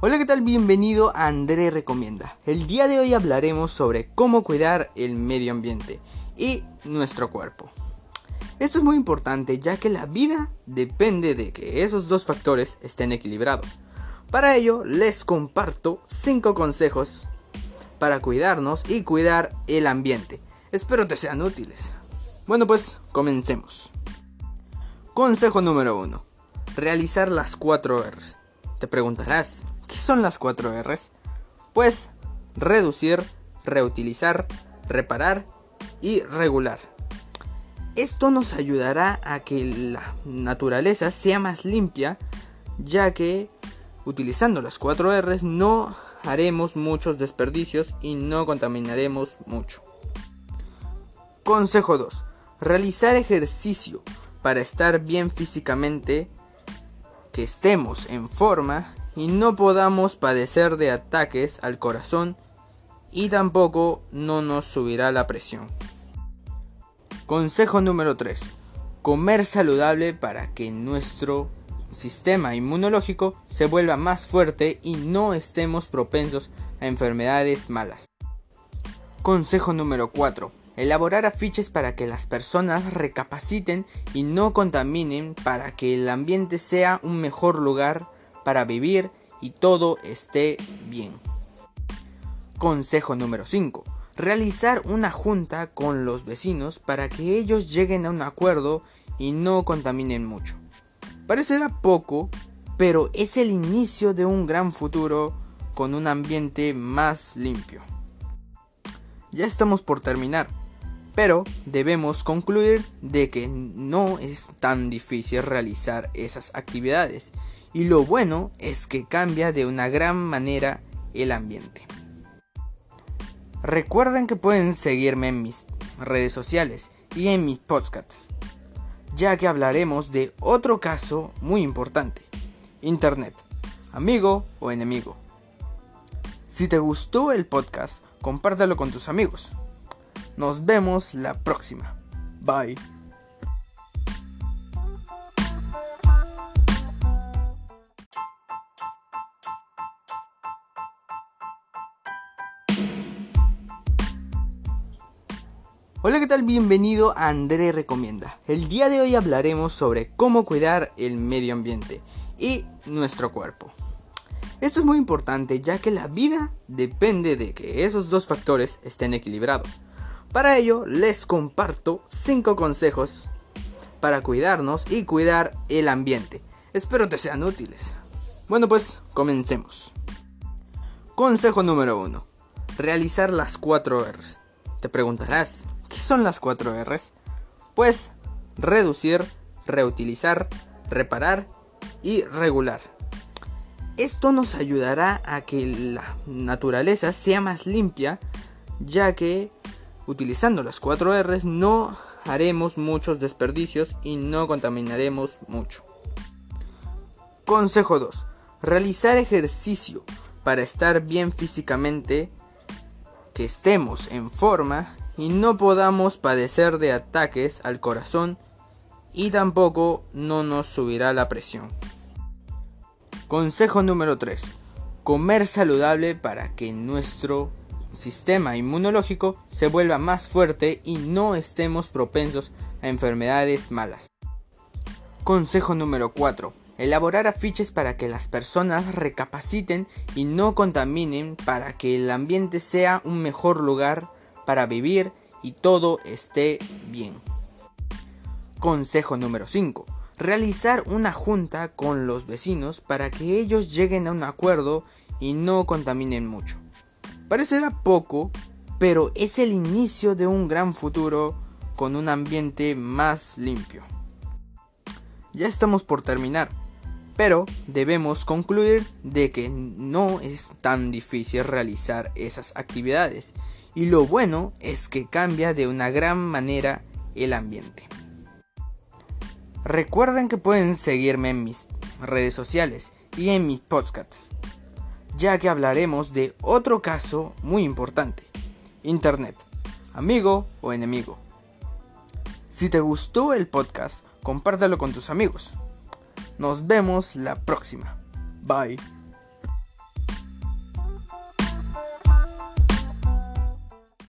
Hola, ¿qué tal? Bienvenido a André Recomienda. El día de hoy hablaremos sobre cómo cuidar el medio ambiente y nuestro cuerpo. Esto es muy importante ya que la vida depende de que esos dos factores estén equilibrados. Para ello les comparto 5 consejos para cuidarnos y cuidar el ambiente. Espero te sean útiles. Bueno pues, comencemos. Consejo número 1. Realizar las 4 R's. Te preguntarás, ¿Qué son las 4 R's? Pues reducir, reutilizar, reparar y regular. Esto nos ayudará a que la naturaleza sea más limpia, ya que utilizando las 4 R's no haremos muchos desperdicios y no contaminaremos mucho. Consejo 2. Realizar ejercicio para estar bien físicamente, que estemos en forma y no podamos padecer de ataques al corazón y tampoco no nos subirá la presión. Consejo número 3. Comer saludable para que nuestro sistema inmunológico se vuelva más fuerte y no estemos propensos a enfermedades malas. Consejo número 4. Elaborar afiches para que las personas recapaciten y no contaminen para que el ambiente sea un mejor lugar para vivir y todo esté bien. Consejo número 5. Realizar una junta con los vecinos para que ellos lleguen a un acuerdo y no contaminen mucho. Parecerá poco, pero es el inicio de un gran futuro con un ambiente más limpio. Ya estamos por terminar, pero debemos concluir de que no es tan difícil realizar esas actividades y lo bueno es que cambia de una gran manera el ambiente. Recuerden que pueden seguirme en mis redes sociales y en mis podcasts, ya que hablaremos de otro caso muy importante, Internet, amigo o enemigo. Si te gustó el podcast, compártelo con tus amigos. Nos vemos la próxima. Bye. Hola, ¿qué tal? Bienvenido a André Recomienda. El día de hoy hablaremos sobre cómo cuidar el medio ambiente y nuestro cuerpo. Esto es muy importante ya que la vida depende de que esos dos factores estén equilibrados. Para ello les comparto 5 consejos para cuidarnos y cuidar el ambiente. Espero te sean útiles. Bueno pues, comencemos. Consejo número 1. Realizar las 4 R's. Te preguntarás, ¿Qué son las 4 R's? Pues reducir, reutilizar, reparar y regular. Esto nos ayudará a que la naturaleza sea más limpia, ya que utilizando las 4 R's no haremos muchos desperdicios y no contaminaremos mucho. Consejo 2. Realizar ejercicio para estar bien físicamente, que estemos en forma y no podamos padecer de ataques al corazón y tampoco no nos subirá la presión. Consejo número 3. Comer saludable para que nuestro sistema inmunológico se vuelva más fuerte y no estemos propensos a enfermedades malas. Consejo número 4. Elaborar afiches para que las personas recapaciten y no contaminen para que el ambiente sea un mejor lugar para vivir y todo esté bien. Consejo número 5. Realizar una junta con los vecinos para que ellos lleguen a un acuerdo y no contaminen mucho. Parecerá poco, pero es el inicio de un gran futuro con un ambiente más limpio. Ya estamos por terminar, pero debemos concluir de que no es tan difícil realizar esas actividades y lo bueno es que cambia de una gran manera el ambiente. Recuerden que pueden seguirme en mis redes sociales y en mis podcasts, ya que hablaremos de otro caso muy importante, Internet, amigo o enemigo. Si te gustó el podcast, compártelo con tus amigos. Nos vemos la próxima. Bye.